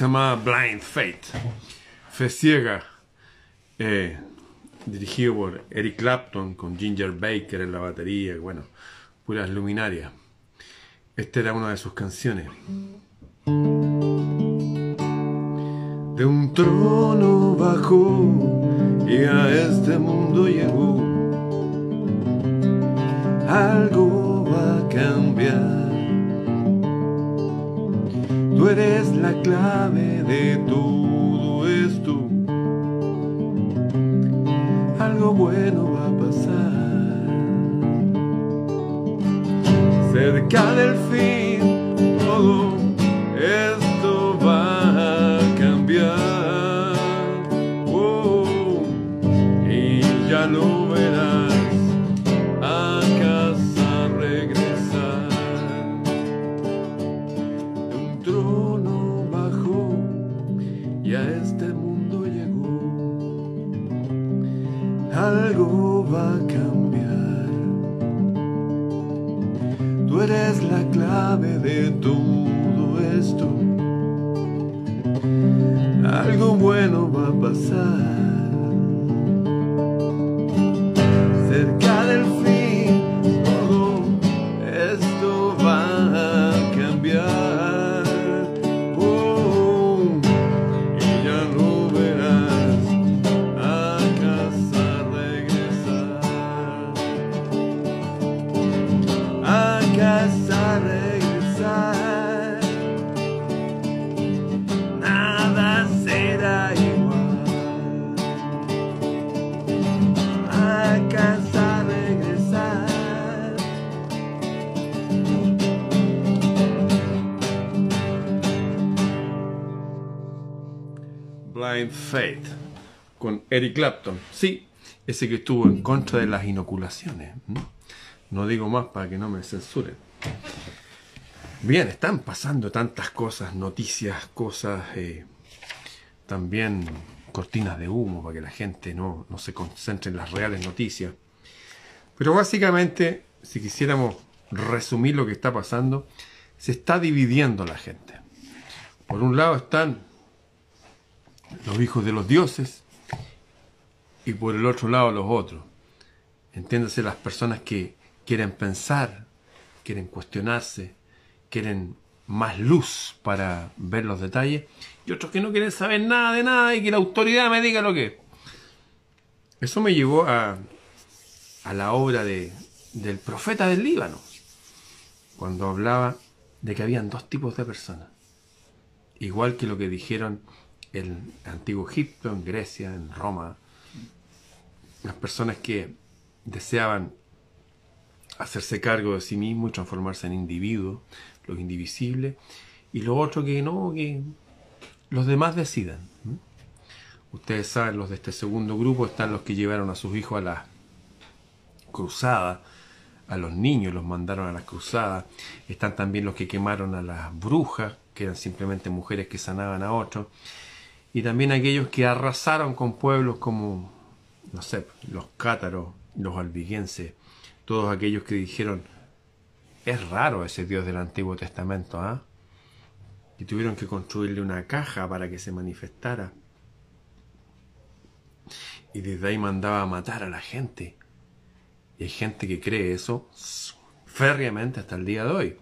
se llamaba Blind Fate, Fe Ciega, eh, dirigido por Eric Clapton con Ginger Baker en la batería, bueno, puras luminarias. Esta era una de sus canciones. De un trono bajó y a este mundo llegó. Algo va a cambiar. Tú eres la clave de todo esto. Algo bueno va a pasar. Cerca del fin, todo Algo va a cambiar. Tú eres la clave de todo esto. Algo bueno va a pasar. Eric Clapton. Sí, ese que estuvo en contra de las inoculaciones. No digo más para que no me censuren. Bien, están pasando tantas cosas, noticias, cosas, eh, también cortinas de humo para que la gente no, no se concentre en las reales noticias. Pero básicamente, si quisiéramos resumir lo que está pasando, se está dividiendo la gente. Por un lado están los hijos de los dioses y por el otro lado los otros. Entiéndase las personas que quieren pensar, quieren cuestionarse, quieren más luz para ver los detalles y otros que no quieren saber nada de nada y que la autoridad me diga lo que es. Eso me llevó a, a la obra de, del profeta del Líbano, cuando hablaba de que habían dos tipos de personas, igual que lo que dijeron en antiguo Egipto, en Grecia, en Roma, las personas que deseaban hacerse cargo de sí mismos y transformarse en individuos, los indivisibles, y lo otro que no, que los demás decidan. Ustedes saben, los de este segundo grupo están los que llevaron a sus hijos a la cruzada, a los niños los mandaron a las cruzadas, están también los que quemaron a las brujas, que eran simplemente mujeres que sanaban a otros, y también aquellos que arrasaron con pueblos como, no sé, los cátaros, los albiguenses, todos aquellos que dijeron, es raro ese Dios del Antiguo Testamento, ¿ah? Y tuvieron que construirle una caja para que se manifestara. Y desde ahí mandaba a matar a la gente. Y hay gente que cree eso férreamente hasta el día de hoy.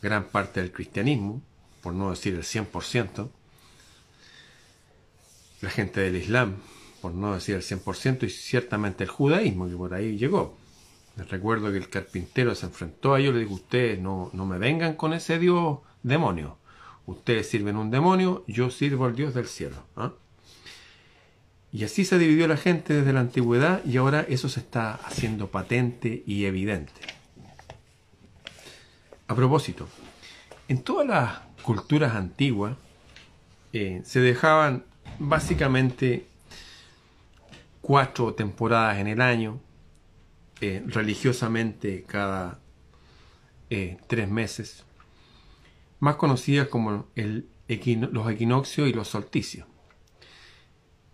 Gran parte del cristianismo, por no decir el 100%, la gente del Islam, por no decir el 100%, y ciertamente el judaísmo, que por ahí llegó. Recuerdo que el carpintero se enfrentó a ellos le dijo, ustedes no, no me vengan con ese Dios demonio. Ustedes sirven un demonio, yo sirvo al Dios del cielo. ¿ah? Y así se dividió la gente desde la antigüedad y ahora eso se está haciendo patente y evidente. A propósito, en todas las culturas antiguas eh, se dejaban básicamente cuatro temporadas en el año, eh, religiosamente cada eh, tres meses, más conocidas como los equinoccios y los solsticios.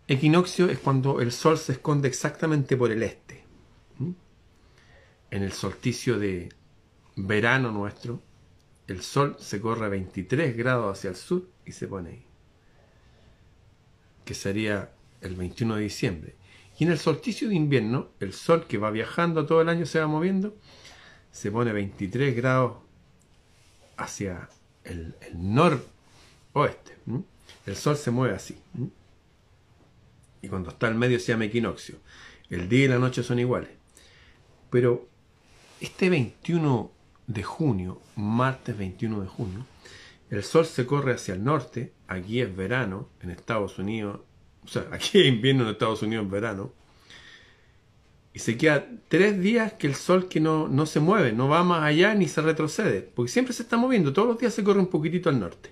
Equinoccio es cuando el sol se esconde exactamente por el este. En el solsticio de verano nuestro, el sol se corre 23 grados hacia el sur y se pone ahí. Que sería el 21 de diciembre. Y en el solsticio de invierno, el sol que va viajando todo el año se va moviendo, se pone 23 grados hacia el, noroeste. El sol se mueve así. Y cuando está al medio se llama equinoccio. El día y la noche son iguales. Pero este 21 de junio, martes 21 de junio, el sol se corre hacia el norte, aquí es verano en Estados Unidos, o sea, aquí es invierno en Estados Unidos en verano, y se queda tres días que el sol que no, no se mueve, no va más allá ni se retrocede, porque siempre se está moviendo, todos los días se corre un poquitito al norte.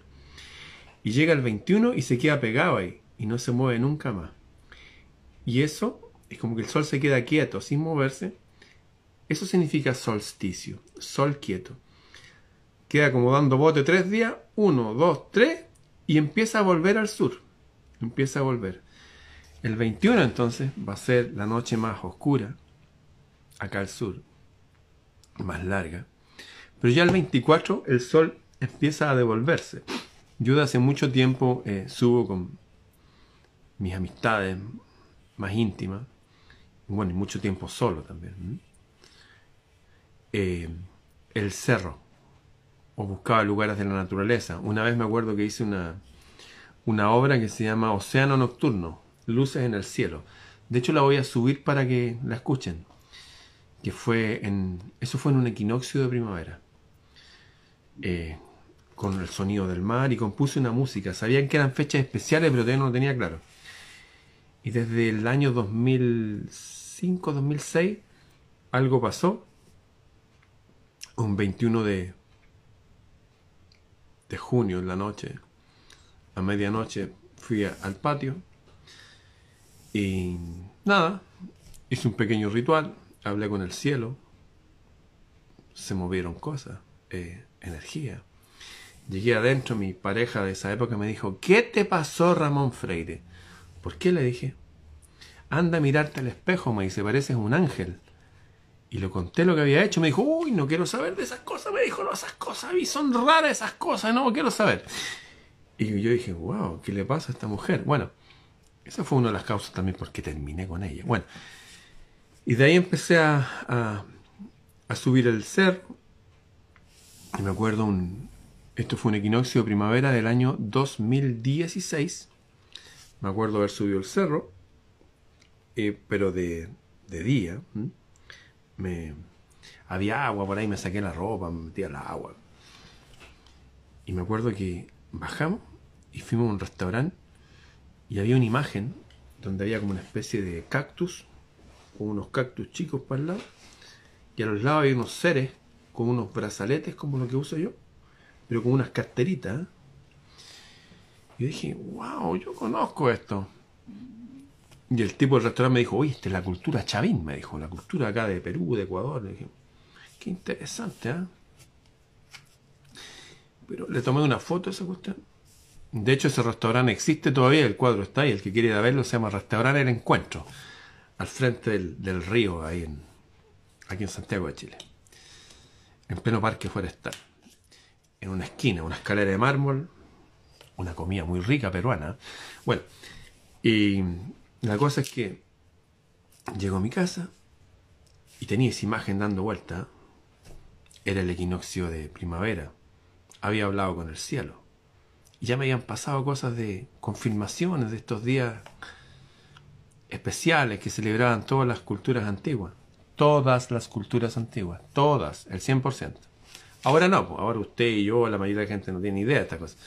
Y llega el 21 y se queda pegado ahí, y no se mueve nunca más. Y eso es como que el sol se queda quieto, sin moverse. Eso significa solsticio, sol quieto. Queda como dando bote tres días, uno, dos, tres, y empieza a volver al sur. Empieza a volver. El 21 entonces va a ser la noche más oscura, acá al sur, más larga. Pero ya el 24 el sol empieza a devolverse. Yo de hace mucho tiempo eh, subo con mis amistades más íntimas, bueno, y mucho tiempo solo también, eh, el cerro, o buscaba lugares de la naturaleza. Una vez me acuerdo que hice una, una obra que se llama Océano Nocturno, Luces en el Cielo. De hecho la voy a subir para que la escuchen. Que fue en. Eso fue en un equinoccio de primavera. Eh, con el sonido del mar y compuse una música. Sabían que eran fechas especiales, pero todavía no lo tenía claro. Y desde el año 2005, 2006, algo pasó. Un 21 de, de junio en la noche, a medianoche, fui al patio y nada, hice un pequeño ritual, hablé con el cielo, se movieron cosas, eh, energía. Llegué adentro, mi pareja de esa época me dijo, ¿qué te pasó Ramón Freire? ¿Por qué le dije? Anda a mirarte al espejo, me dice, pareces un ángel. Y le conté lo que había hecho. Me dijo, uy, no quiero saber de esas cosas. Me dijo, no, esas cosas mí son raras esas cosas, no quiero saber. Y yo dije, wow, ¿qué le pasa a esta mujer? Bueno, esa fue una de las causas también porque terminé con ella. Bueno, y de ahí empecé a, a, subir el cerro. Y me acuerdo, un, esto fue un equinoccio de primavera del año 2016 me acuerdo haber subido el cerro, eh, pero de, día. Me, había agua por ahí, me saqué la ropa, me metí al agua. Y me acuerdo que bajamos y fuimos a un restaurante y había una imagen donde había como una especie de cactus, con unos cactus chicos para el lado, y a los lados había unos seres con unos brazaletes como lo que uso yo, pero con unas carteritas. ¿eh? Y dije, wow, yo conozco esto. Y el tipo del restaurante me dijo, oye, esta es la cultura chavín, me dijo, la cultura acá de Perú, de Ecuador. Le dije, qué interesante, ¿eh? Pero le tomé una foto a esa cuestión. De hecho, ese restaurante existe todavía, el cuadro está ahí. El que quiere verlo se llama Restaurante El Encuentro, al frente del, río, ahí en, aquí en Santiago de Chile, en pleno parque forestal. En una esquina, una escalera de mármol, una comida muy rica peruana. Bueno, y la cosa es que llego a mi casa y tenía esa imagen dando vuelta. Era el equinoccio de primavera. Había hablado con el cielo. Ya me habían pasado cosas de confirmaciones de estos días especiales que celebraban todas las culturas antiguas. Todas las culturas antiguas. Todas, el 100%. Ahora no, ahora usted y yo, la mayoría de la gente no tiene idea de estas cosas.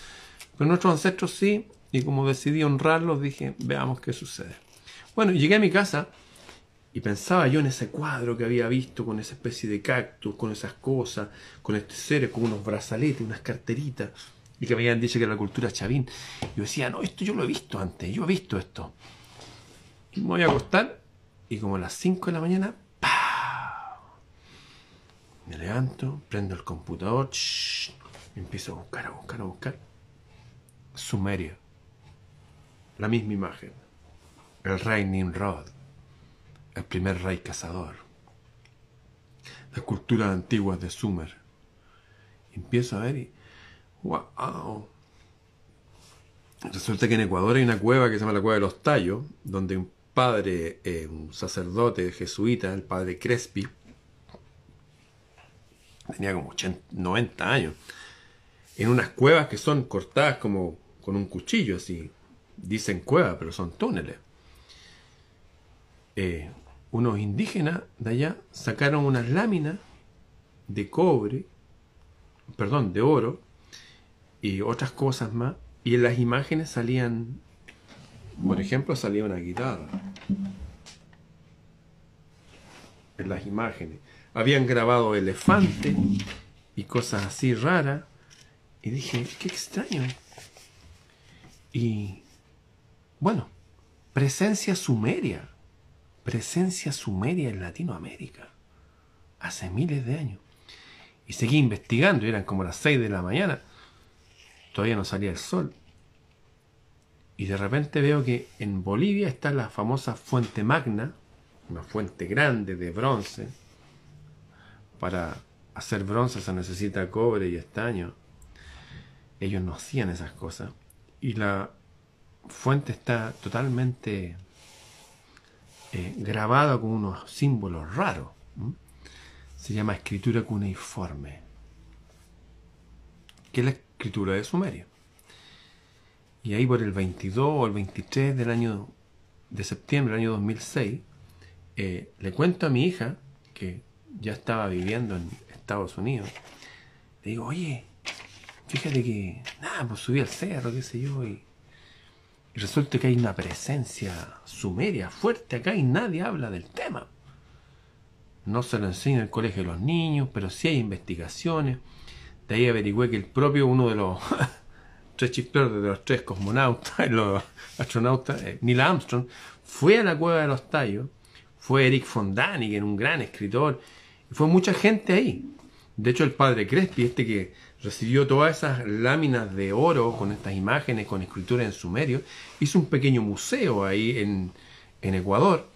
Pero nuestros ancestros sí, y como decidí honrarlos, dije, veamos qué sucede. Bueno, llegué a mi casa y pensaba yo en ese cuadro que había visto con esa especie de cactus, con esas cosas, con este ser, con unos brazaletes, unas carteritas, y que me habían dicho que era la cultura chavín. Yo decía, no, esto yo lo he visto antes, yo he visto esto. Y me voy a acostar y como a las 5 de la mañana, me levanto, prendo el computador, y empiezo a buscar, a buscar, a buscar. Sumeria. La misma imagen. El rey Nimrod, el primer rey cazador. Las culturas antiguas de Sumer. empiezo a ver y. ¡Wow! Resulta que en Ecuador hay una cueva que se llama la Cueva de los Tallos, donde un padre, eh, un sacerdote jesuita, el padre Crespi, tenía como 90 años, en unas cuevas que son cortadas como con un cuchillo, así. Dicen cueva, pero son túneles. Eh, unos indígenas de allá sacaron unas láminas de cobre, perdón, de oro y otras cosas más, y en las imágenes salían, por ejemplo, salía una guitarra. En las imágenes. Habían grabado elefantes y cosas así raras. Y dije, qué extraño. Y bueno, presencia sumeria. Presencia sumeria en Latinoamérica. Hace miles de años. Y seguí investigando, eran como las 6 de la mañana. Todavía no salía el sol. Y de repente veo que en Bolivia está la famosa fuente magna, una fuente grande de bronce. Para hacer bronce se necesita cobre y estaño. Ellos no hacían esas cosas. Y la fuente está totalmente eh, grabada con unos símbolos raros. Se llama escritura cuneiforme, la escritura de Sumerio. Y ahí por el 22 o el 23 del año de septiembre del año 2006, eh, le cuento a mi hija, que ya estaba viviendo en Estados Unidos, le digo, oye, fíjate que, nada, pues subí al cerro, qué sé yo, y, y resulta que hay una presencia sumeria fuerte acá y nadie habla del tema. No se lo enseña en el colegio de los niños, pero sí hay investigaciones. De ahí averigüé que el propio uno de los tres chisperos de los tres cosmonautas, los astronautas, eh, Neil Armstrong, fue a la cueva de los tallos. Fue Eric von Daniken, un gran escritor. Y fue mucha gente ahí. De hecho, el padre Crespi, este que recibió todas esas láminas de oro con estas imágenes, con escritura en sumerio, hizo un pequeño museo ahí en, en Ecuador.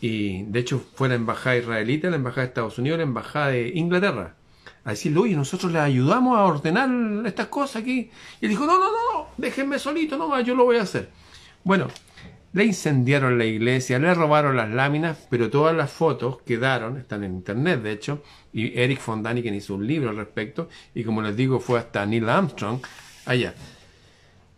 Y de hecho fue la embajada israelita, la embajada de Estados Unidos, la embajada de Inglaterra. A decirle, oye, nosotros le ayudamos a ordenar estas cosas aquí. Y él dijo, no, no, no, déjenme solito nomás, yo lo voy a hacer. Bueno, le incendiaron la iglesia, le robaron las láminas, pero todas las fotos quedaron, están en internet de hecho, y Eric von Daniken hizo un libro al respecto, y como les digo, fue hasta Neil Armstrong allá.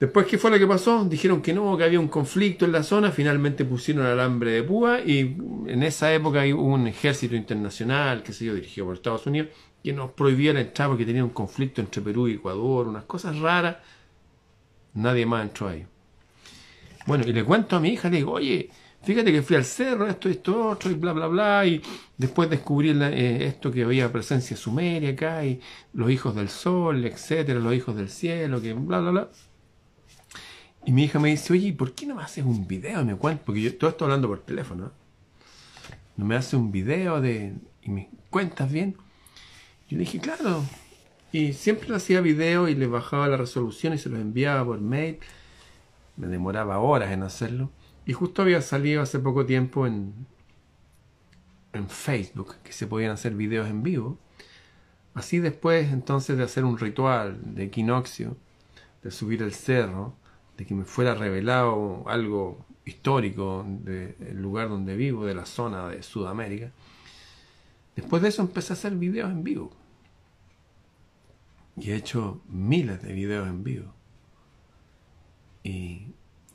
Después, ¿qué fue lo que pasó? Dijeron que no, que había un conflicto en la zona, finalmente pusieron alambre de púa, y en esa época hubo un ejército internacional, que se yo, dirigido por Estados Unidos, que nos prohibía la entrada porque tenía un conflicto entre Perú y Ecuador, unas cosas raras. Nadie más entró ahí. Bueno, y le cuento a mi hija, le digo, oye, fíjate que fui al cerro, esto, esto, otro, y bla, bla, bla, y después descubrí eh, esto que había presencia sumeria acá, y los hijos del sol, etcétera, los hijos del cielo, que bla, bla, bla. Y mi hija me dice, oye, ¿por qué no me haces un video? me cuenta, porque yo todo esto hablando por teléfono. ¿No me hace un video de, y me cuentas bien? Le dije, claro. Y siempre hacía video y le bajaba la resolución y se los enviaba por mail me demoraba horas en hacerlo. Y justo había salido hace poco tiempo en, en Facebook que se podían hacer videos en vivo. Así después entonces de hacer un ritual de equinoccio, de subir el cerro, de que me fuera revelado algo histórico del lugar donde vivo, de la zona de Sudamérica. Después de eso empecé a hacer videos en vivo. Y he hecho miles de videos en vivo y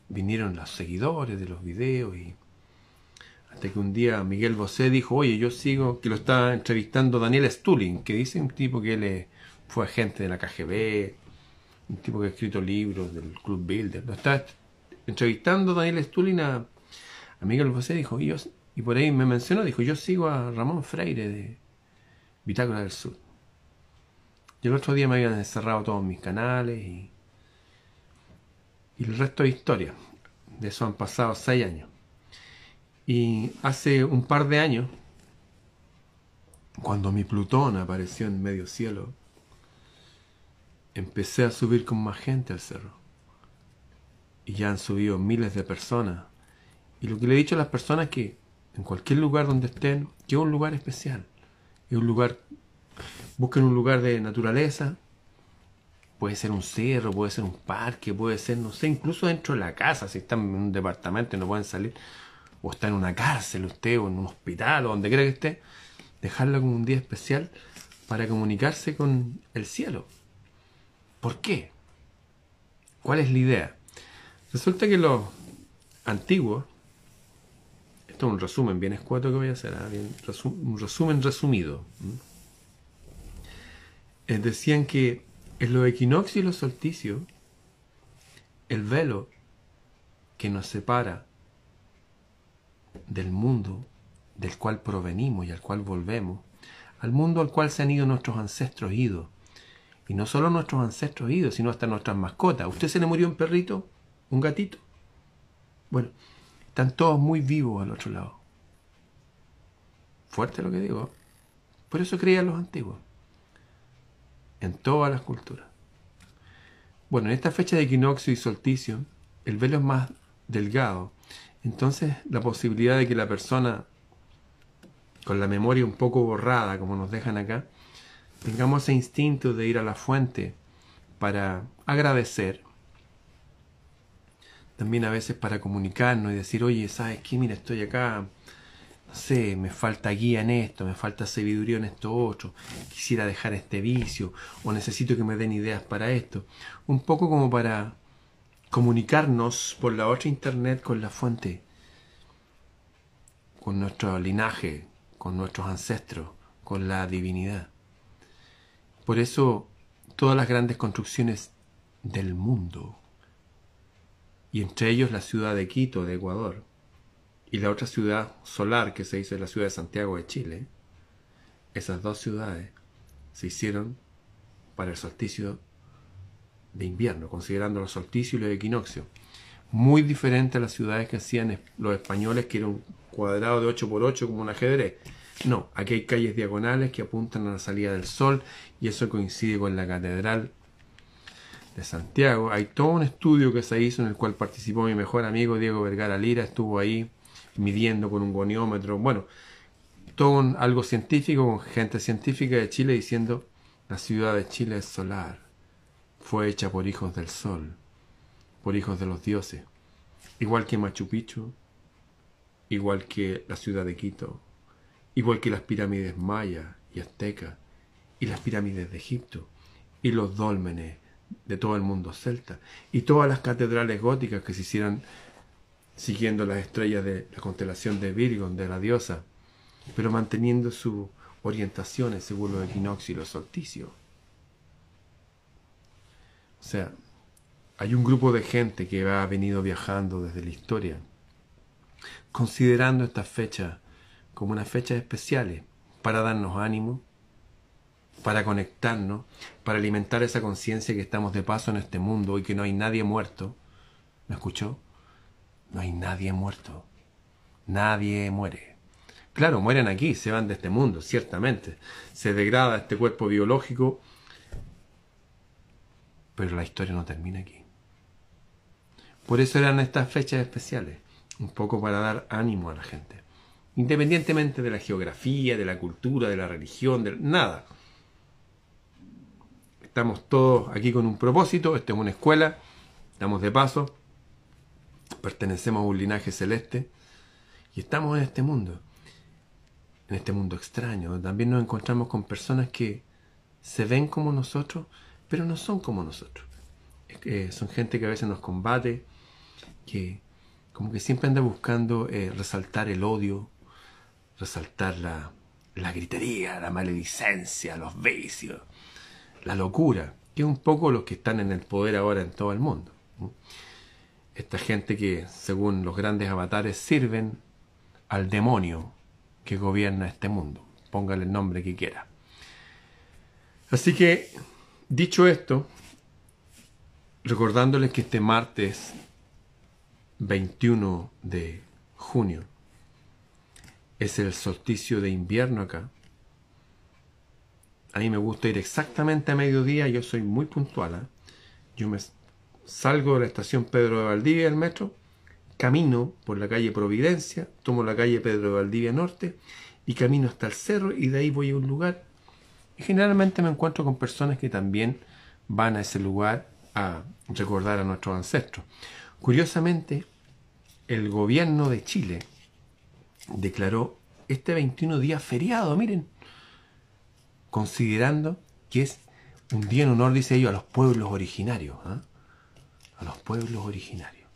vinieron los seguidores de los videos y hasta que un día Miguel Bosé dijo, oye, yo sigo, que lo está entrevistando Daniel Stulin, que dice un tipo que él fue agente de la KGB, un tipo que ha escrito libros del Club Builder, lo está entrevistando Daniel Stulin a, Miguel Bosé, dijo, y, y por ahí me mencionó, dijo, yo sigo a Ramón Freire de Bitácora del Sur. Y el otro día me habían cerrado todos mis canales y y el resto de historia. De eso han pasado seis años. Y hace un par de años, cuando mi Plutón apareció en medio cielo, empecé a subir con más gente al cerro. Y ya han subido miles de personas. Y lo que le he dicho a las personas es que en cualquier lugar donde estén, que es un lugar especial. Es un lugar Busquen un lugar de naturaleza. Puede ser un cerro, puede ser un parque, puede ser, no sé, incluso dentro de la casa, si están en un departamento y no pueden salir, o está en una cárcel usted, o en un hospital, o donde quiera que esté, dejarlo como un día especial para comunicarse con el cielo. ¿Por qué? ¿Cuál es la idea? Resulta que los antiguos, esto es un resumen bien escueto que voy a hacer, ¿ah? un resumen resumido. Decían que en los equinoccios y los solsticios, el velo que nos separa del mundo del cual provenimos y al cual volvemos, al mundo al cual se han ido nuestros ancestros idos. Y no solo nuestros ancestros idos, sino hasta nuestras mascotas. ¿Usted se le murió un perrito? ¿Un gatito? Bueno, están todos muy vivos al otro lado. Fuerte lo que digo. Por eso creían los antiguos. En todas las culturas. Bueno, en esta fecha de equinoccio y solsticio, el velo es más delgado. Entonces, la posibilidad de que la persona con la memoria un poco borrada, como nos dejan acá, tengamos ese instinto de ir a la fuente para agradecer, también a veces para comunicarnos y decir, oye, ¿sabes qué? Mira, estoy acá, no sé, me falta guía en esto, me falta sabiduría en esto otro, quisiera dejar este vicio, o necesito que me den ideas para esto. Un poco como para comunicarnos por la otra internet con la fuente, con nuestro linaje, con nuestros ancestros, con la divinidad. Por eso todas las grandes construcciones del mundo, y entre ellos la ciudad de Quito, de Ecuador, y la otra ciudad solar que se hizo en la ciudad de Santiago de Chile, esas dos ciudades se hicieron para el solsticio de invierno, considerando los solsticios y los equinoccios. Muy diferente a las ciudades que hacían los españoles, que era un cuadrado de 8 por 8 como un ajedrez. No, aquí hay calles diagonales que apuntan a la salida del sol y eso coincide con la catedral de Santiago. Hay todo un estudio que se hizo en el cual participó mi mejor amigo Diego Vergara Lira, estuvo ahí midiendo con un goniómetro, bueno, todo algo científico con gente científica de Chile diciendo la ciudad de Chile es solar, fue hecha por hijos del sol, por hijos de los dioses, igual que Machu Picchu, igual que la ciudad de Quito, igual que las pirámides mayas y aztecas, y las pirámides de Egipto, y los dólmenes de todo el mundo celta, y todas las catedrales góticas que se hicieron siguiendo las estrellas de la constelación de Virgo, de la diosa, pero manteniendo sus orientaciones según los equinoccios y los solsticios. O sea, hay un grupo de gente que ha venido viajando desde la historia considerando estas fechas como unas fechas especiales para darnos ánimo, para conectarnos, para alimentar esa conciencia que estamos de paso en este mundo y que no hay nadie muerto. ¿Me escuchó? No hay nadie muerto. Nadie muere. Claro, mueren aquí, se van de este mundo, ciertamente. Se degrada este cuerpo biológico, pero la historia no termina aquí. Por eso eran estas fechas especiales un poco para dar ánimo a la gente. Independientemente de la geografía, de la cultura, de la religión, de nada. Estamos todos aquí con un propósito, esta es una escuela, estamos de paso, pertenecemos a un linaje celeste y estamos en este mundo, en este mundo extraño, también nos encontramos con personas que se ven como nosotros, pero no son como nosotros. son gente que a veces nos combate, que como que siempre anda buscando eh, resaltar el odio, resaltar la, la gritería, la maledicencia, los vicios, la locura, que es un poco los que están en el poder ahora en todo el mundo. Esta gente que, según los grandes avatares, sirven al demonio que gobierna este mundo. Póngale el nombre que quiera. Así que, dicho esto, recordándoles que este martes 21 de junio. Es el solsticio de invierno acá. A mí me gusta ir exactamente a mediodía, yo soy muy puntual. ¿eh? Yo me salgo de la estación Pedro de Valdivia del metro, camino por la calle Providencia, tomo la calle Pedro de Valdivia Norte y camino hasta el cerro y de ahí voy a un lugar Y generalmente me encuentro con personas que también van a ese lugar a recordar a nuestros ancestros. Curiosamente, el gobierno de Chile declaró este 21 día feriado, miren, considerando que es un día en honor, dice ellos, a los pueblos originarios. ¿ah? A los pueblos originarios.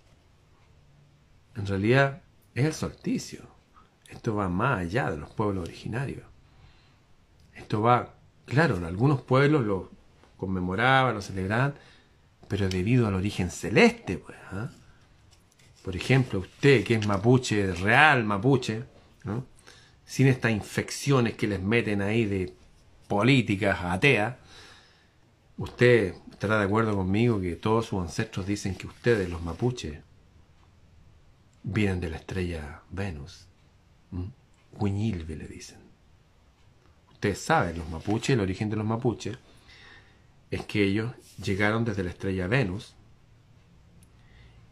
En realidad es el solsticio. Esto va más allá de los pueblos originarios. Esto va, claro, en algunos pueblos lo conmemoraban, lo celebraban, pero debido al origen celeste, pues. ¿ah? Por ejemplo, usted que es mapuche, real mapuche, sin estas infecciones que les meten ahí de políticas ateas, usted estará de acuerdo conmigo que todos sus ancestros dicen que ustedes, los mapuches, vienen de la estrella Venus. Huiñilve le dicen. Ustedes saben, los mapuches, el origen de los mapuches, es que ellos llegaron desde la estrella Venus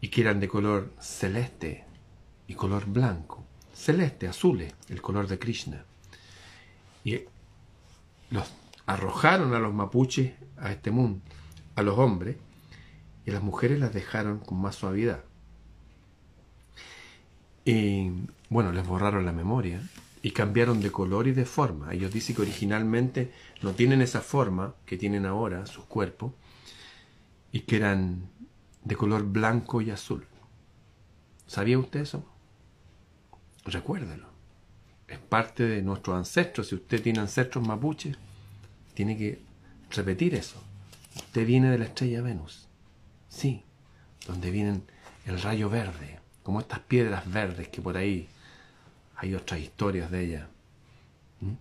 y que eran de color celeste y color blanco. Celeste, azules, el color de Krishna. Y los arrojaron a los mapuches a este mundo, a los hombres, y a las mujeres las dejaron con más suavidad. Y bueno, les borraron la memoria y cambiaron de color y de forma. Ellos dicen que originalmente no tienen esa forma que tienen ahora sus cuerpos y que eran de color blanco y azul. ¿Sabía usted eso? Recuérdelo. Es parte de nuestros ancestros. Si usted tiene ancestros mapuches, tiene que repetir eso. Usted viene de la estrella Venus. Sí, donde vienen el rayo verde, como estas piedras verdes que por ahí hay otras historias de ellas. ¿Mm?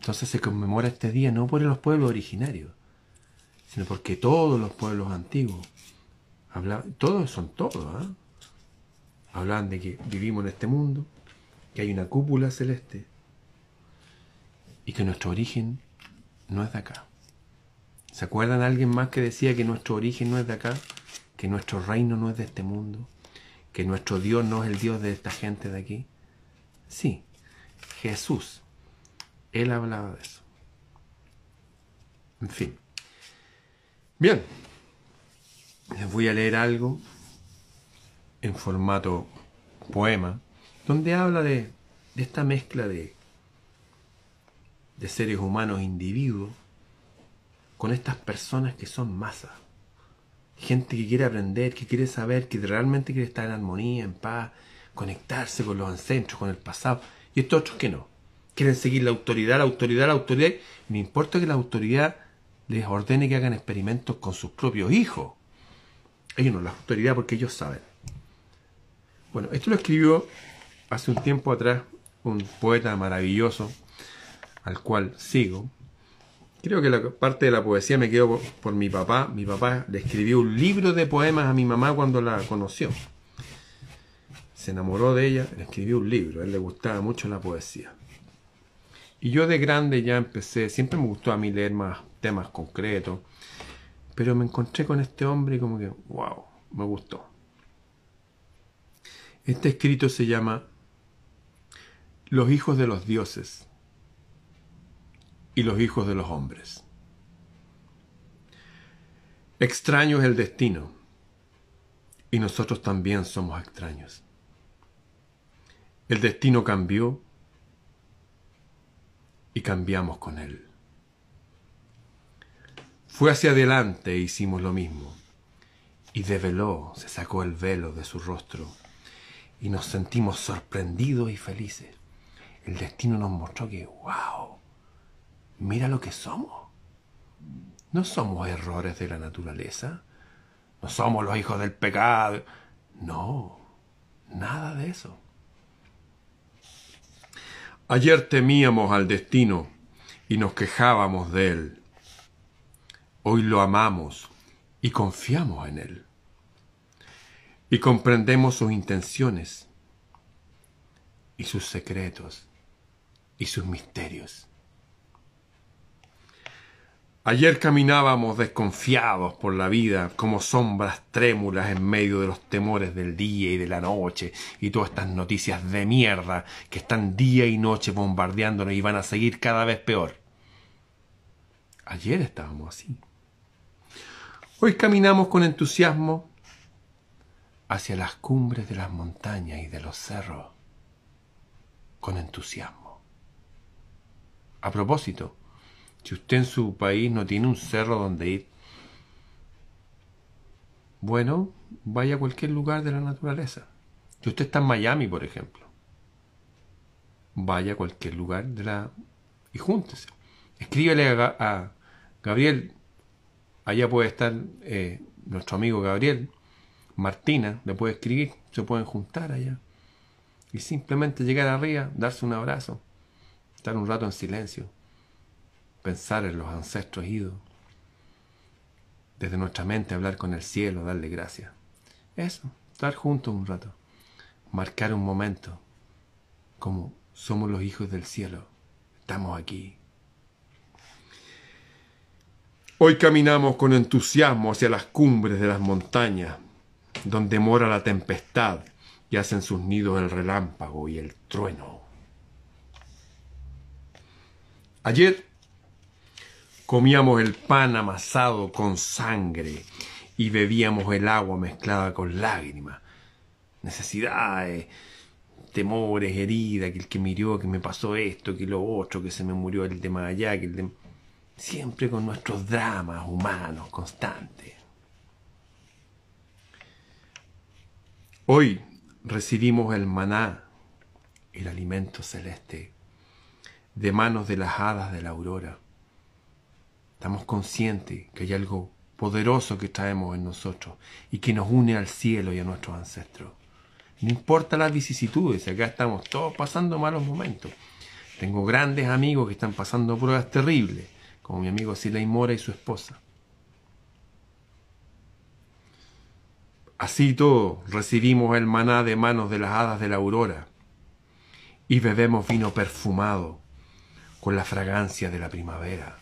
Entonces se conmemora este día no por los pueblos originarios, sino porque todos los pueblos antiguos, hablan, todos son todos, ¿ah? hablan de que vivimos en este mundo, que hay una cúpula celeste y que nuestro origen no es de acá. ¿Se acuerdan de alguien más que decía que nuestro origen no es de acá? Que nuestro reino no es de este mundo? ¿Que nuestro Dios no es el Dios de esta gente de aquí? Sí, Jesús. Él hablaba de eso. En fin. Bien. Les voy a leer algo en formato poema, donde habla de, de esta mezcla de, de seres humanos individuos con estas personas que son masas. Gente que quiere aprender, que quiere saber, que realmente quiere estar en armonía, en paz, conectarse con los ancestros, con el pasado. Y estos otros que no. Quieren seguir la autoridad, la autoridad, la autoridad. No importa que la autoridad les ordene que hagan experimentos con sus propios hijos. Ellos no, la autoridad porque ellos saben. Bueno, esto lo escribió hace un tiempo atrás un poeta maravilloso al cual sigo. Creo que la parte de la poesía me quedó por, mi papá. Mi papá le escribió un libro de poemas a mi mamá cuando la conoció se enamoró de ella, le escribió un libro, a él le gustaba mucho la poesía. Y yo de grande ya empecé, siempre me gustó a mí leer más temas concretos, pero me encontré con este hombre y como que, wow, me gustó. Este escrito se llama Los hijos de los dioses y los hijos de los hombres. Extraño es el destino y nosotros también somos extraños. El destino cambió y cambiamos con él. Fue hacia adelante e hicimos lo mismo. Y develó, se sacó el velo de su rostro y nos sentimos sorprendidos y felices. El destino nos mostró que, wow, mira lo que somos. No somos errores de la naturaleza. No somos los hijos del pecado. No, nada de eso. Ayer temíamos al destino y nos quejábamos de él. Hoy lo amamos y confiamos en él. Y comprendemos sus intenciones y sus secretos y sus misterios. Ayer caminábamos desconfiados por la vida, como sombras trémulas en medio de los temores del día y de la noche, y todas estas noticias de mierda que están día y noche bombardeándonos y van a seguir cada vez peor. Ayer estábamos así. Hoy caminamos con entusiasmo hacia las cumbres de las montañas y de los cerros, con entusiasmo. A propósito, si usted en su país no tiene un cerro donde ir, bueno, vaya a cualquier lugar de la naturaleza. Si usted está en Miami, por ejemplo, vaya a cualquier lugar de la... y júntese. Escríbele a, Gabriel, allá puede estar eh, nuestro amigo Gabriel, Martina, le puede escribir, se pueden juntar allá. Y simplemente llegar arriba, darse un abrazo, estar un rato en silencio, pensar en los ancestros idos, desde nuestra mente hablar con el cielo, darle gracias. Eso, estar juntos un rato, marcar un momento, como somos los hijos del cielo, estamos aquí. Hoy caminamos con entusiasmo hacia las cumbres de las montañas, donde mora la tempestad y hacen sus nidos el relámpago y el trueno. Ayer comíamos el pan amasado con sangre y bebíamos el agua mezclada con lágrimas, necesidades, temores, heridas, que el que murió, que me pasó esto, que lo otro, que se me murió el de más allá, que el de... Siempre con nuestros dramas humanos constantes. Hoy recibimos el maná, el alimento celeste, de manos de las hadas de la aurora. Estamos conscientes que hay algo poderoso que traemos en nosotros y que nos une al cielo y a nuestros ancestros. No importa las vicisitudes, acá estamos todos pasando malos momentos. Tengo grandes amigos que están pasando pruebas terribles, como mi amigo Silay Mora y su esposa. Así todo, recibimos el maná de manos de las hadas de la aurora y bebemos vino perfumado con la fragancia de la primavera.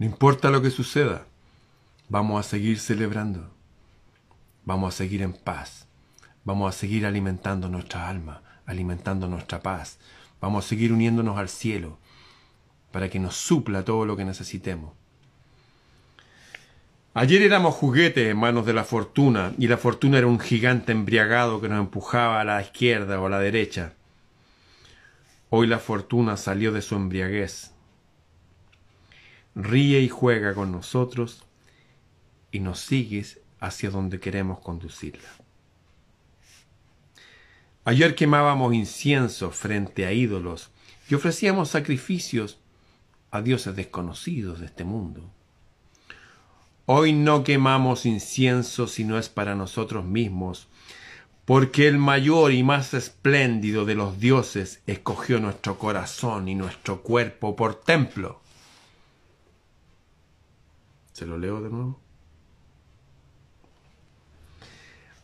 No importa lo que suceda, vamos a seguir celebrando, vamos a seguir en paz, vamos a seguir alimentando nuestra alma, alimentando nuestra paz, vamos a seguir uniéndonos al cielo para que nos supla todo lo que necesitemos. Ayer éramos juguetes en manos de la fortuna, y la fortuna era un gigante embriagado que nos empujaba a la izquierda o a la derecha. Hoy la fortuna salió de su embriaguez. Ríe y juega con nosotros y nos sigues hacia donde queremos conducirla. Ayer quemábamos incienso frente a ídolos y ofrecíamos sacrificios a dioses desconocidos de este mundo. Hoy no quemamos incienso si no es para nosotros mismos, porque el mayor y más espléndido de los dioses escogió nuestro corazón y nuestro cuerpo por templo. ¿Se lo leo de nuevo?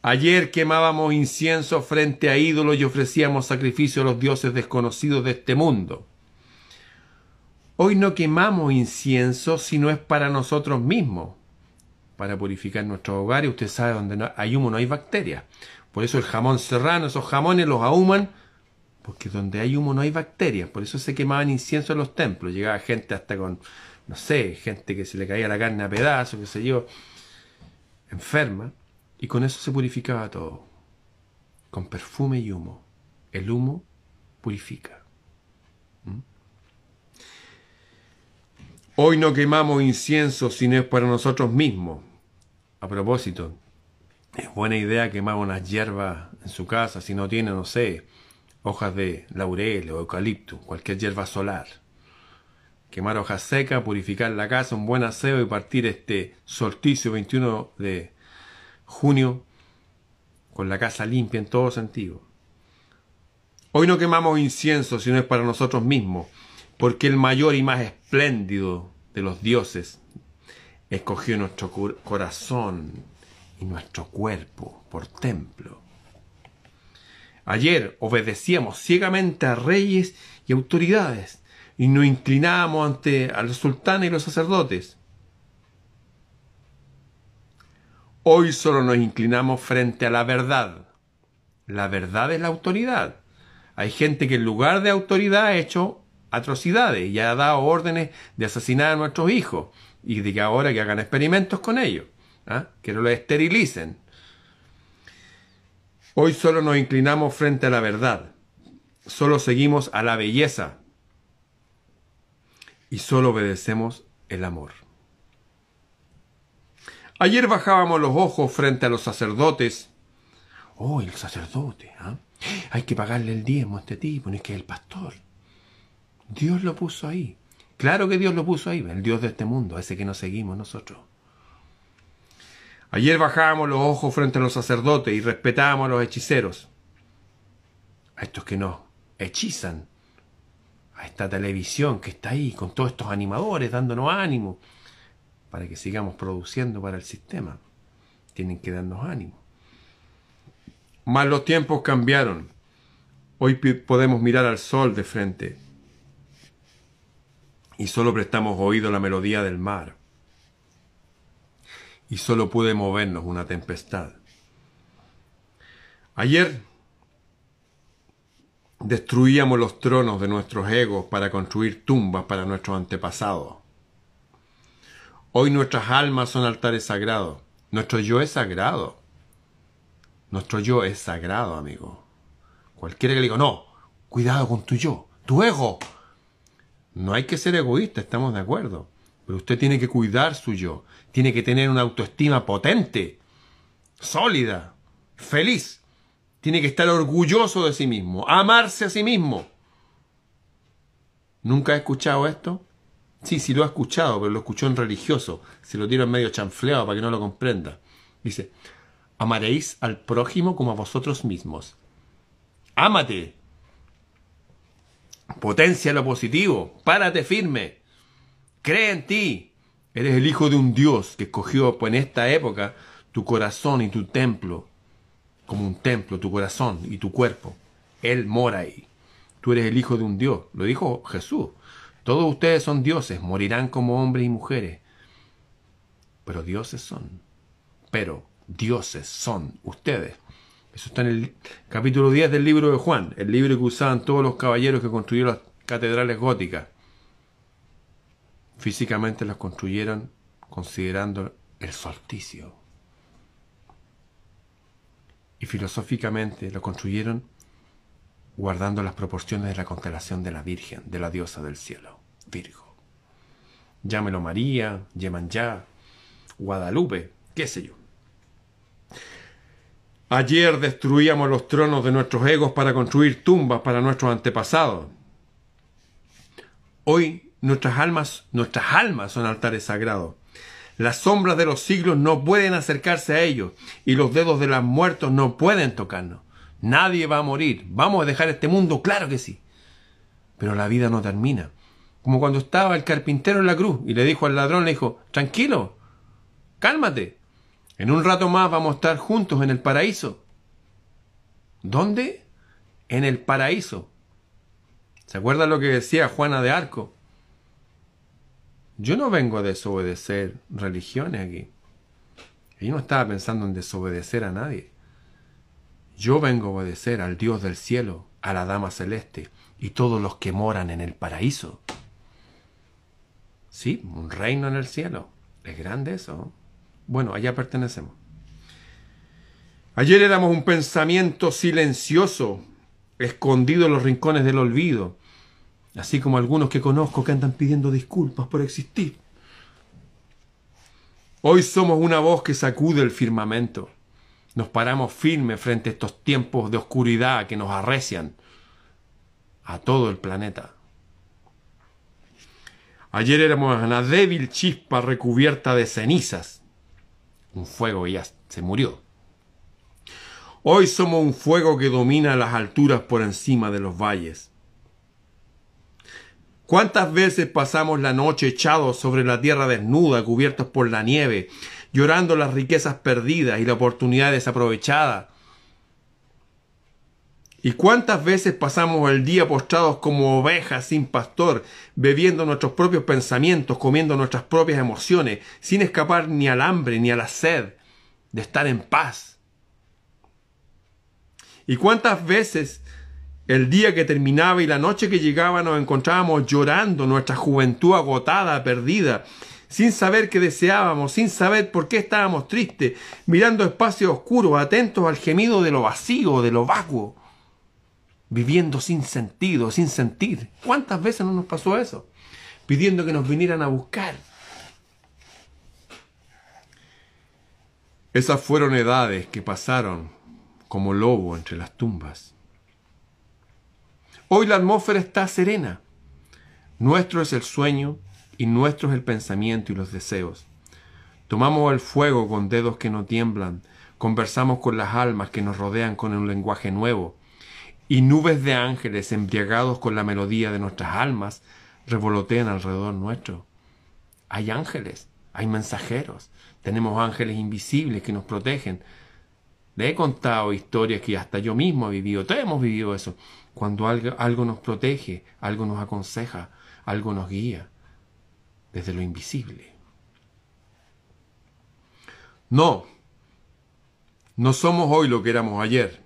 Ayer quemábamos incienso frente a ídolos y ofrecíamos sacrificio a los dioses desconocidos de este mundo. Hoy no quemamos incienso si no es para nosotros mismos, para purificar nuestro hogar y usted sabe donde hay humo no hay bacterias. Por eso el jamón serrano, esos jamones los ahuman, porque donde hay humo no hay bacterias. Por eso se quemaban incienso en los templos. Llegaba gente hasta con, no sé, gente que se le caía la carne a pedazos, qué sé yo, enferma. Y con eso se purificaba todo. Con perfume y humo. El humo purifica. ¿Mm? Hoy no quemamos incienso si no es para nosotros mismos. A propósito, es buena idea quemar unas hierbas en su casa si no tiene, no sé, hojas de laurel o eucalipto, cualquier hierba solar. Quemar hojas secas, purificar la casa, un buen aseo y partir este solsticio 21 de junio con la casa limpia en todo sentido. Hoy no quemamos incienso si no es para nosotros mismos porque el mayor y más espléndido de los dioses escogió nuestro corazón y nuestro cuerpo por templo. Ayer obedecíamos ciegamente a reyes y autoridades y nos inclinábamos ante al sultán y los sacerdotes. Hoy solo nos inclinamos frente a la verdad. La verdad es la autoridad. Hay gente que en lugar de autoridad ha hecho atrocidades y ha dado órdenes de asesinar a nuestros hijos y de que ahora que hagan experimentos con ellos, ¿ah? que no los esterilicen. Hoy solo nos inclinamos frente a la verdad, solo seguimos a la belleza y solo obedecemos el amor. Ayer bajábamos los ojos frente a los sacerdotes. Oh, el sacerdote, ¿ah? Hay que pagarle el diezmo a este tipo, no es que es el pastor. Dios lo puso ahí. Claro que Dios lo puso ahí, el Dios de este mundo, ese que nos seguimos nosotros. Ayer bajábamos los ojos frente a los sacerdotes y respetábamos a los hechiceros. A estos que nos hechizan. A esta televisión que está ahí con todos estos animadores dándonos ánimo para que sigamos produciendo para el sistema. Tienen que darnos ánimo. Mas los tiempos cambiaron. Hoy podemos mirar al sol de frente y solo prestamos oído a la melodía del mar. Y solo puede movernos una tempestad. Ayer destruíamos los tronos de nuestros egos para construir tumbas para nuestros antepasados. Hoy nuestras almas son altares sagrados. Nuestro yo es sagrado. Nuestro yo es sagrado, amigo. Cualquiera que le diga, no, cuidado con tu yo, tu ego. No hay que ser egoísta, estamos de acuerdo. Pero usted tiene que cuidar su yo. Tiene que tener una autoestima potente, sólida, feliz. Tiene que estar orgulloso de sí mismo, amarse a sí mismo. ¿Nunca ha escuchado esto? Sí, sí lo ha escuchado, pero lo escuchó en religioso. Se lo en medio chanfleado para que no lo comprenda. Dice, amaréis al prójimo como a vosotros mismos. Ámate. Potencia lo positivo. Párate firme. Cree en ti. Eres el hijo de un Dios que escogió en esta época tu corazón y tu templo como un templo, tu corazón y tu cuerpo. Él mora ahí. Tú eres el hijo de un Dios. Lo dijo Jesús. Todos ustedes son dioses, morirán como hombres y mujeres. Pero dioses son. Pero dioses son ustedes. Eso está en el capítulo 10 del libro de Juan, el libro que usaban todos los caballeros que construyeron las catedrales góticas. Físicamente las construyeron considerando el solsticio. Y filosóficamente lo construyeron guardando las proporciones de la constelación de la Virgen, de la diosa del cielo, Virgo. Llámelo María, Yemanjá, Guadalupe, qué sé yo. Ayer destruíamos los tronos de nuestros egos para construir tumbas para nuestros antepasados. Hoy nuestras almas, nuestras almas son altares sagrados. Las sombras de los siglos no pueden acercarse a ellos y los dedos de los muertos no pueden tocarnos. Nadie va a morir. Vamos a dejar este mundo, claro que sí. Pero la vida no termina. Como cuando estaba el carpintero en la cruz y le dijo al ladrón, le dijo, tranquilo, cálmate, en un rato más vamos a estar juntos en el paraíso. ¿Dónde? En el paraíso. ¿Se acuerdan lo que decía Juana de Arco? Yo no vengo a desobedecer religiones aquí. Ella no estaba pensando en desobedecer a nadie. Yo vengo a obedecer al Dios del cielo, a la Dama Celeste y todos los que moran en el paraíso. Sí, un reino en el cielo. Es grande eso. Bueno, allá pertenecemos. Ayer éramos un pensamiento silencioso, escondido en los rincones del olvido, así como algunos que conozco que andan pidiendo disculpas por existir. Hoy somos una voz que sacude el firmamento. Nos paramos firmes frente a estos tiempos de oscuridad que nos arrecian a todo el planeta. Ayer éramos una débil chispa recubierta de cenizas un fuego que ya se murió. Hoy somos un fuego que domina las alturas por encima de los valles. ¿Cuántas veces pasamos la noche echados sobre la tierra desnuda, cubiertos por la nieve, llorando las riquezas perdidas y la oportunidad desaprovechada? ¿Y cuántas veces pasamos el día postrados como ovejas sin pastor, bebiendo nuestros propios pensamientos, comiendo nuestras propias emociones, sin escapar ni al hambre ni a la sed de estar en paz? ¿Y cuántas veces El día que terminaba y la noche que llegaba nos encontrábamos llorando, nuestra juventud agotada, perdida, sin saber qué deseábamos, sin saber por qué estábamos tristes, mirando espacios oscuros, atentos al gemido de lo vacío, de lo vacuo, viviendo sin sentido, sin sentir. ¿Cuántas veces no nos pasó eso? Pidiendo que nos vinieran a buscar. Esas fueron edades que pasaron como lobo entre las tumbas. Hoy la atmósfera está serena. Nuestro es el sueño y nuestro es el pensamiento y los deseos. Tomamos el fuego con dedos que no tiemblan, conversamos con las almas que nos rodean con un lenguaje nuevo, y nubes de ángeles embriagados con la melodía de nuestras almas revolotean alrededor nuestro. Hay ángeles, hay mensajeros, tenemos ángeles invisibles que nos protegen. Le he contado historias que hasta yo mismo he vivido, todos hemos vivido eso cuando algo, nos protege, algo nos aconseja, algo nos guía desde lo invisible. No, no somos hoy lo que éramos ayer.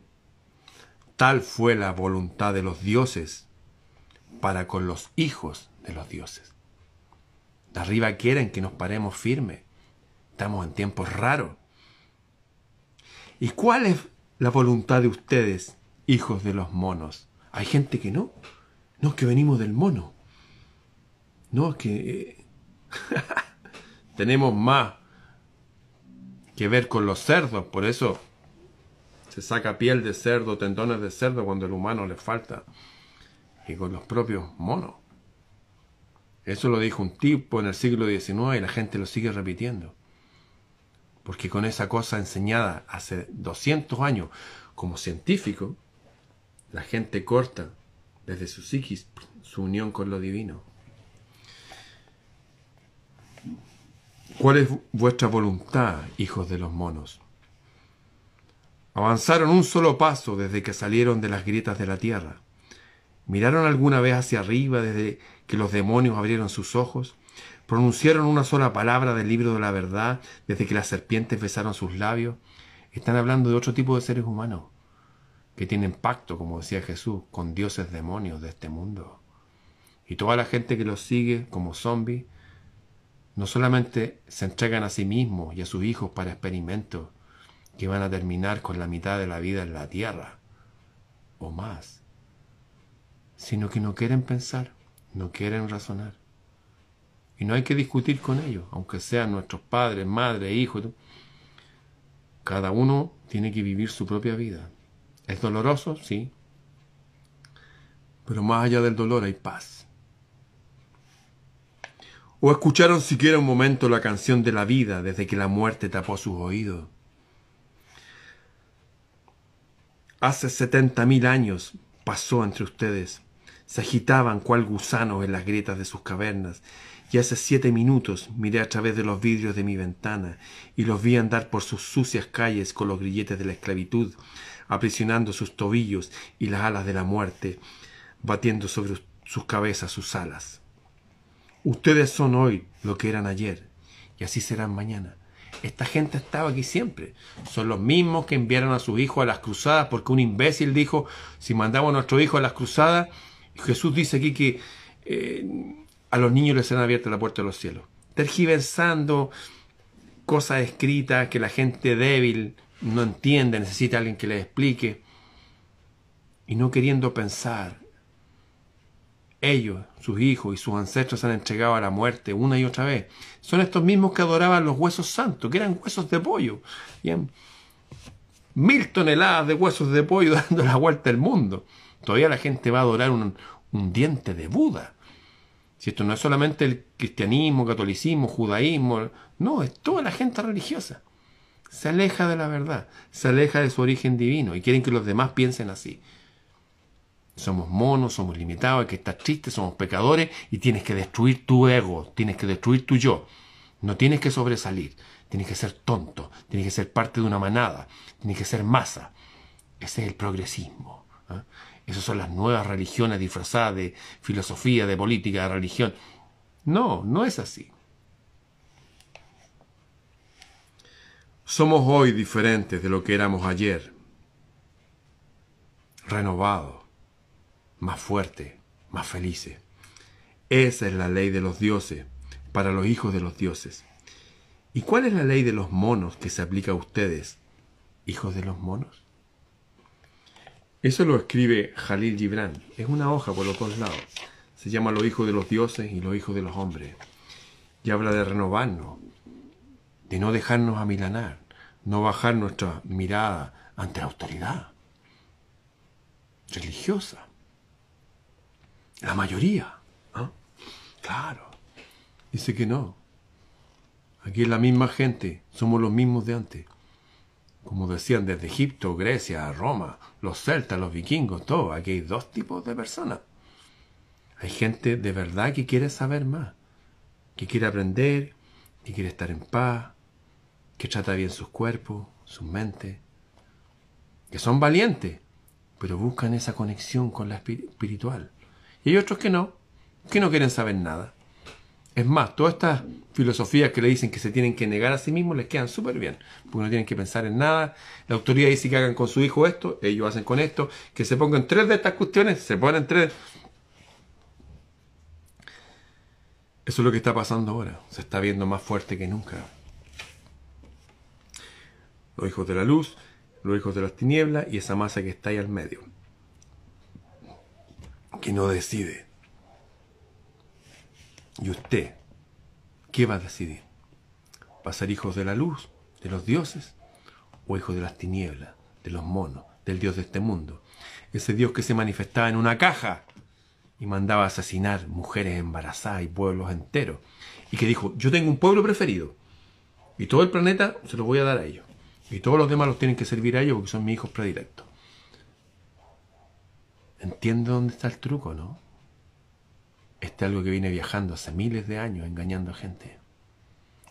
Tal fue la voluntad de los dioses para con los hijos de los dioses. De arriba quieren que nos paremos firmes. Estamos en tiempos raros. ¿Y cuál es la voluntad de ustedes, hijos de los monos? Hay gente que no. No que venimos del mono. No que eh, tenemos más que ver con los cerdos. Por eso se saca piel de cerdo, tendones de cerdo cuando el humano le falta. Y con los propios monos. Eso lo dijo un tipo en el siglo XIX y la gente lo sigue repitiendo. Porque con esa cosa enseñada hace 200 años como científico, la gente corta desde su psiquis su unión con lo divino. ¿Cuál es vuestra voluntad, hijos de los monos? Avanzaron un solo paso desde que salieron de las grietas de la tierra. ¿Miraron alguna vez hacia arriba desde que los demonios abrieron sus ojos? ¿Pronunciaron una sola palabra del libro de la verdad desde que las serpientes besaron sus labios? Están hablando de otro tipo de seres humanos que tienen pacto, como decía Jesús, con dioses demonios de este mundo. Y toda la gente que los sigue como zombies, no solamente se entregan a sí mismos y a sus hijos para experimentos que van a terminar con la mitad de la vida en la tierra, o más, sino que no quieren pensar, no quieren razonar. Y no hay que discutir con ellos, aunque sean nuestros padres, madres, hijos. Cada uno tiene que vivir su propia vida. Es doloroso, sí. Pero más allá del dolor hay paz. ¿O escucharon siquiera un momento la canción de la vida desde que la muerte tapó sus oídos? Hace setenta mil años pasó entre ustedes. Se agitaban cual gusanos en las grietas de sus cavernas, y hace siete minutos miré a través de los vidrios de mi ventana y los vi andar por sus sucias calles con los grilletes de la esclavitud, aprisionando sus tobillos y las alas de la muerte, batiendo sobre sus cabezas sus alas. Ustedes son hoy lo que eran ayer, y así serán mañana. Esta gente estaba aquí siempre. Son los mismos que enviaron a sus hijos a las cruzadas, porque un imbécil dijo, si mandamos a nuestro hijo a las cruzadas, Jesús dice aquí que eh, a los niños les serán abiertas la puerta de los cielos. Tergiversando cosas escritas que la gente débil no entiende, necesita alguien que le explique, y no queriendo pensar, ellos, sus hijos y sus ancestros se han entregado a la muerte una y otra vez. Son estos mismos que adoraban los huesos santos, que eran huesos de pollo. Mil toneladas de huesos de pollo dando la vuelta al mundo. Todavía la gente va a adorar un diente de Buda. Si esto no es solamente el cristianismo, catolicismo, judaísmo, no, es toda la gente religiosa se aleja de la verdad, se aleja de su origen divino y quieren que los demás piensen así. Somos monos, somos limitados, hay que estar tristes, somos pecadores y tienes que destruir tu ego, tienes que destruir tu yo. No tienes que sobresalir, tienes que ser tonto, tienes que ser parte de una manada, tienes que ser masa. Ese es el progresismo. ¿Ah? Esas son las nuevas religiones disfrazadas de filosofía, de política, de religión. No, no es así. Somos hoy diferentes de lo que éramos ayer, renovados, más fuertes, más felices. Esa es la ley de los dioses para los hijos de los dioses. ¿Y cuál es la ley de los monos que se aplica a ustedes, hijos de los monos? Eso lo escribe Jalil Gibran. Es una hoja por los dos lados. Se llama Los hijos de los dioses y los hijos de los hombres. Y habla de renovarnos, de no dejarnos amilanar, no bajar nuestra mirada ante la autoridad religiosa. La mayoría. ¿ah? Claro. Dice que no. Aquí es la misma gente, somos los mismos de antes. Como decían desde Egipto, Grecia, Roma, los celtas, los vikingos, todo. Aquí hay dos tipos de personas. Hay gente de verdad que quiere saber más, que quiere aprender, que quiere estar en paz, que trata bien sus cuerpos, sus mentes, que son valientes, pero buscan esa conexión con la espiritual. Y hay otros que no, que no quieren saber nada. Es más, todas estas filosofías que le dicen que se tienen que negar a sí mismos les quedan súper bien, porque no tienen que pensar en nada. La autoridad dice que hagan con su hijo esto, ellos hacen con esto, que se pongan tres de estas cuestiones, se ponen tres. Eso es lo que está pasando ahora, se está viendo más fuerte que nunca. Los hijos de la luz, los hijos de las tinieblas y esa masa que está ahí al medio, que no decide. ¿Y usted qué va a decidir? ¿Va a ser hijos de la luz, de los dioses, o hijos de las tinieblas, de los monos, del dios de este mundo? Ese dios que se manifestaba en una caja y mandaba asesinar mujeres embarazadas y pueblos enteros. Y que dijo, yo tengo un pueblo preferido y todo el planeta se lo voy a dar a ellos. Y todos los demás los tienen que servir a ellos porque son mis hijos predilectos. Entiendo dónde está el truco, ¿no? Este es algo que viene viajando hace miles de años engañando a gente.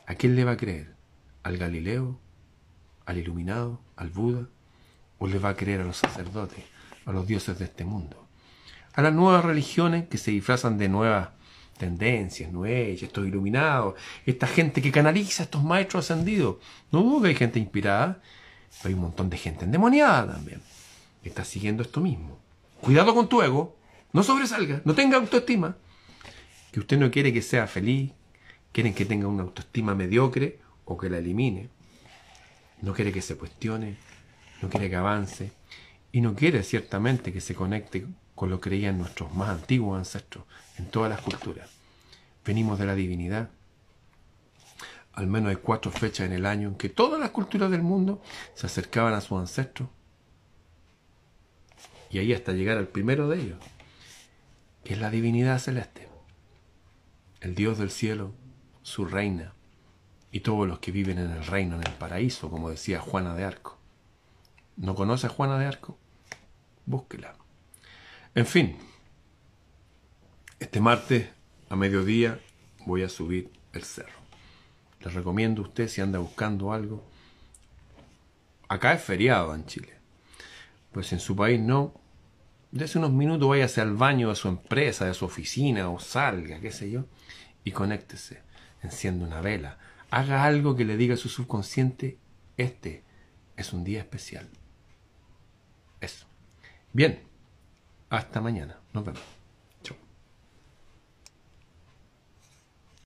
¿A quién le va a creer? ¿Al Galileo? ¿Al iluminado? ¿Al Buda? ¿O le va a creer a los sacerdotes? ¿A los dioses de este mundo? ¿A las nuevas religiones que se disfrazan de nuevas tendencias, nuevas, estos iluminados, esta gente que canaliza a estos maestros ascendidos? No dudo que hay gente inspirada, pero hay un montón de gente endemoniada también está siguiendo esto mismo. Cuidado con tu ego, no sobresalga, no tenga autoestima que usted no quiere que sea feliz, quieren que tenga una autoestima mediocre o que la elimine, no quiere que se cuestione, no quiere que avance y no quiere ciertamente que se conecte con lo que creían nuestros más antiguos ancestros en todas las culturas. Venimos de la divinidad. Al menos hay cuatro fechas en el año en que todas las culturas del mundo se acercaban a sus ancestros. Y ahí hasta llegar al primero de ellos, que es la divinidad celeste el Dios del cielo, su reina, y todos los que viven en el reino, en el paraíso, como decía Juana de Arco. ¿No conoce a Juana de Arco? Búsquela. En fin, este martes a mediodía voy a subir el cerro. Les recomiendo a usted si anda buscando algo. Acá es feriado en Chile. Pues en su país no. Dese unos minutos, váyase al baño de su empresa, de su oficina, o salga, qué sé yo y conéctese, enciende una vela, haga algo que le diga a su subconsciente, este es un día especial. Eso. Bien, hasta mañana, nos vemos.